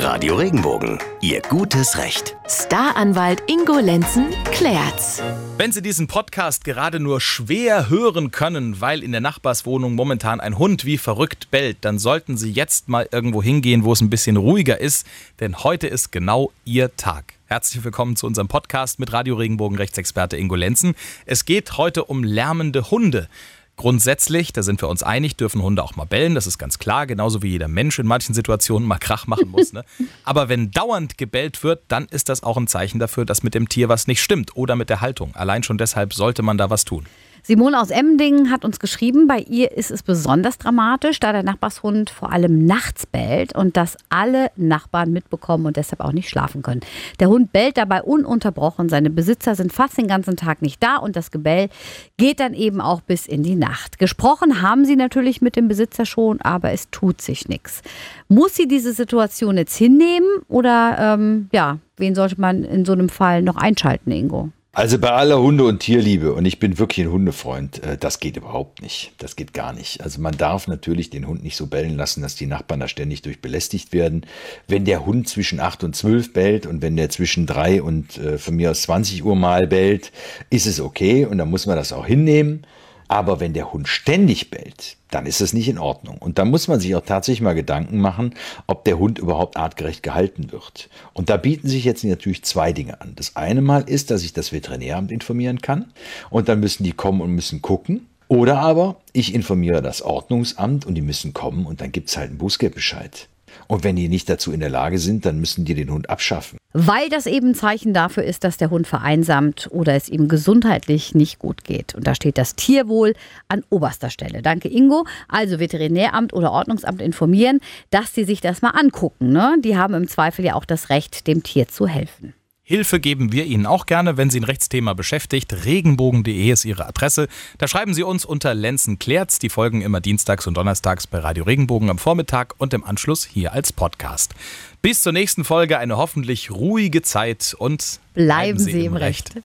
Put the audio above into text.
Radio Regenbogen, Ihr gutes Recht. Staranwalt Ingo Lenzen klärt's. Wenn Sie diesen Podcast gerade nur schwer hören können, weil in der Nachbarswohnung momentan ein Hund wie verrückt bellt, dann sollten Sie jetzt mal irgendwo hingehen, wo es ein bisschen ruhiger ist, denn heute ist genau Ihr Tag. Herzlich willkommen zu unserem Podcast mit Radio Regenbogen Rechtsexperte Ingo Lenzen. Es geht heute um lärmende Hunde. Grundsätzlich, da sind wir uns einig, dürfen Hunde auch mal bellen, das ist ganz klar, genauso wie jeder Mensch in manchen Situationen mal Krach machen muss. Ne? Aber wenn dauernd gebellt wird, dann ist das auch ein Zeichen dafür, dass mit dem Tier was nicht stimmt oder mit der Haltung. Allein schon deshalb sollte man da was tun. Simone aus Emmendingen hat uns geschrieben, bei ihr ist es besonders dramatisch, da der Nachbarshund vor allem nachts bellt und das alle Nachbarn mitbekommen und deshalb auch nicht schlafen können. Der Hund bellt dabei ununterbrochen, seine Besitzer sind fast den ganzen Tag nicht da und das Gebell geht dann eben auch bis in die Nacht. Gesprochen haben sie natürlich mit dem Besitzer schon, aber es tut sich nichts. Muss sie diese Situation jetzt hinnehmen oder ähm, ja, wen sollte man in so einem Fall noch einschalten, Ingo? Also bei aller Hunde- und Tierliebe, und ich bin wirklich ein Hundefreund, äh, das geht überhaupt nicht. Das geht gar nicht. Also man darf natürlich den Hund nicht so bellen lassen, dass die Nachbarn da ständig durch belästigt werden. Wenn der Hund zwischen 8 und 12 bellt und wenn der zwischen 3 und äh, von mir aus 20 Uhr mal bellt, ist es okay und dann muss man das auch hinnehmen. Aber wenn der Hund ständig bellt, dann ist es nicht in Ordnung. Und da muss man sich auch tatsächlich mal Gedanken machen, ob der Hund überhaupt artgerecht gehalten wird. Und da bieten sich jetzt natürlich zwei Dinge an. Das eine Mal ist, dass ich das Veterinäramt informieren kann und dann müssen die kommen und müssen gucken. Oder aber ich informiere das Ordnungsamt und die müssen kommen und dann gibt es halt einen Bußgeldbescheid. Und wenn die nicht dazu in der Lage sind, dann müssen die den Hund abschaffen. Weil das eben ein Zeichen dafür ist, dass der Hund vereinsamt oder es ihm gesundheitlich nicht gut geht. Und da steht das Tierwohl an oberster Stelle. Danke, Ingo. Also Veterinäramt oder Ordnungsamt informieren, dass sie sich das mal angucken. Ne? Die haben im Zweifel ja auch das Recht, dem Tier zu helfen. Hilfe geben wir Ihnen auch gerne, wenn Sie ein Rechtsthema beschäftigt. Regenbogen.de ist Ihre Adresse. Da schreiben Sie uns unter Lenzen klärt's. Die folgen immer dienstags und donnerstags bei Radio Regenbogen am Vormittag und im Anschluss hier als Podcast. Bis zur nächsten Folge eine hoffentlich ruhige Zeit und bleiben, bleiben Sie, im Recht. Recht.